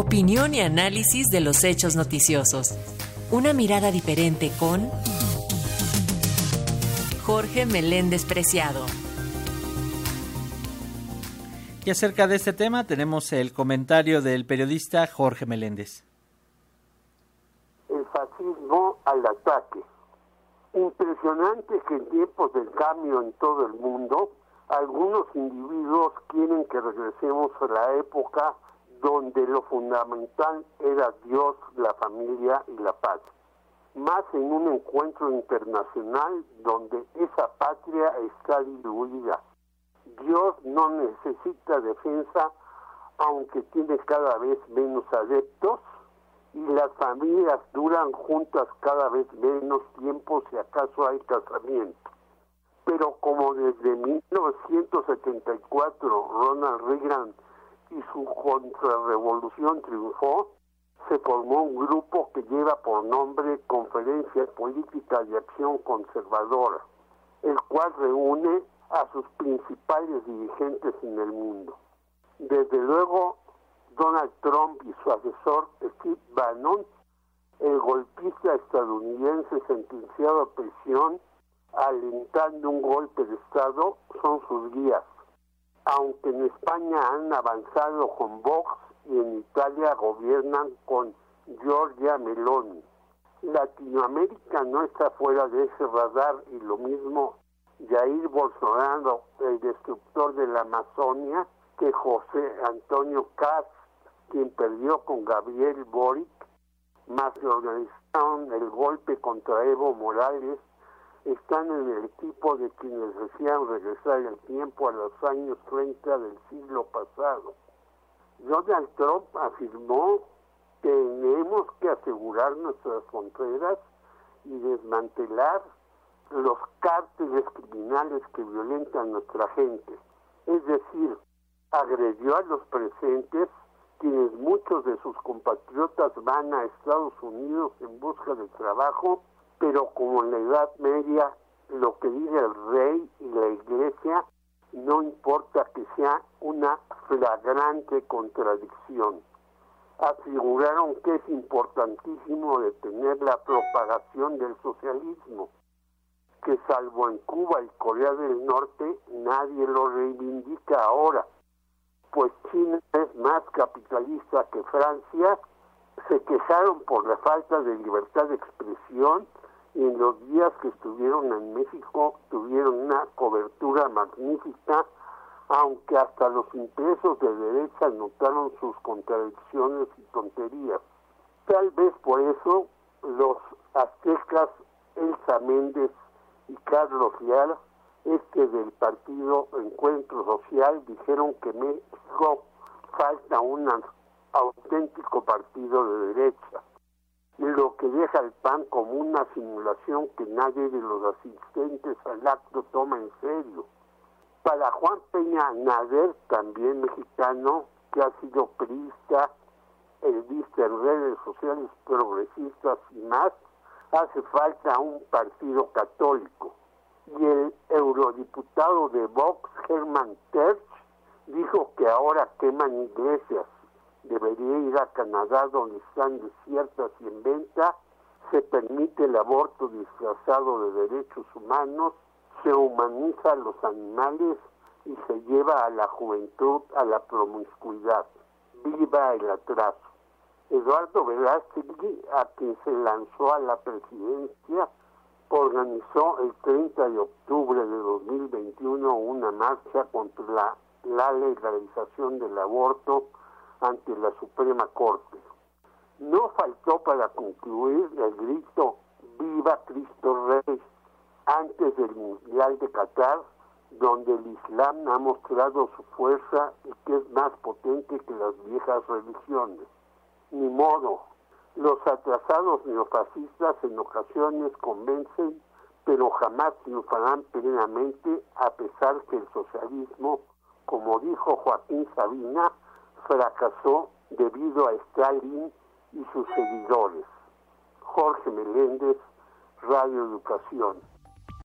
Opinión y análisis de los hechos noticiosos. Una mirada diferente con Jorge Meléndez Preciado. Y acerca de este tema tenemos el comentario del periodista Jorge Meléndez. El fascismo al ataque. Impresionante que en tiempos del cambio en todo el mundo, algunos individuos quieren que regresemos a la época donde lo fundamental era Dios, la familia y la paz. Más en un encuentro internacional donde esa patria está diluida. Dios no necesita defensa, aunque tiene cada vez menos adeptos, y las familias duran juntas cada vez menos tiempo si acaso hay casamiento. Pero como desde 1974 Ronald Reagan y su contrarrevolución triunfó, se formó un grupo que lleva por nombre Conferencia Política de Acción Conservadora, el cual reúne a sus principales dirigentes en el mundo. Desde luego, Donald Trump y su asesor Steve Bannon, el golpista estadounidense sentenciado a prisión, alentando un golpe de Estado, son sus guías aunque en España han avanzado con Vox y en Italia gobiernan con Giorgia Meloni. Latinoamérica no está fuera de ese radar y lo mismo Jair Bolsonaro, el destructor de la Amazonia, que José Antonio Caz, quien perdió con Gabriel Boric, más que organizaron el golpe contra Evo Morales están en el tipo de quienes desean regresar el tiempo a los años 30 del siglo pasado. Donald Trump afirmó que tenemos que asegurar nuestras fronteras y desmantelar los cárteles criminales que violentan nuestra gente. Es decir, agredió a los presentes quienes muchos de sus compatriotas van a Estados Unidos en busca de trabajo pero como en la Edad Media lo que dice el rey y la iglesia no importa que sea una flagrante contradicción. Aseguraron que es importantísimo detener la propagación del socialismo, que salvo en Cuba y Corea del Norte nadie lo reivindica ahora, pues China es más capitalista que Francia, se quejaron por la falta de libertad de expresión en los días que estuvieron en México tuvieron una cobertura magnífica, aunque hasta los impresos de derecha notaron sus contradicciones y tonterías. Tal vez por eso los aztecas Elsa Méndez y Carlos Leal, este del partido Encuentro Social, dijeron que México falta un auténtico partido de derecha lo que deja el PAN como una simulación que nadie de los asistentes al acto toma en serio. Para Juan Peña Nader, también mexicano, que ha sido priista, vista en redes sociales progresistas y más, hace falta un partido católico. Y el eurodiputado de Vox, Germán Terch, dijo que ahora queman iglesias debería ir a Canadá donde están desiertas y en venta, se permite el aborto disfrazado de derechos humanos, se humaniza a los animales y se lleva a la juventud a la promiscuidad. Viva el atraso. Eduardo Velázquez, a quien se lanzó a la presidencia, organizó el 30 de octubre de 2021 una marcha contra la, la legalización del aborto ante la Suprema Corte. No faltó para concluir el grito Viva Cristo Rey antes del Mundial de Qatar, donde el Islam ha mostrado su fuerza y que es más potente que las viejas religiones. Ni modo, los atrasados neofascistas en ocasiones convencen, pero jamás triunfarán plenamente a pesar que el socialismo, como dijo Joaquín Sabina, fracasó debido a Stalin y sus seguidores. Jorge Meléndez, Radio Educación.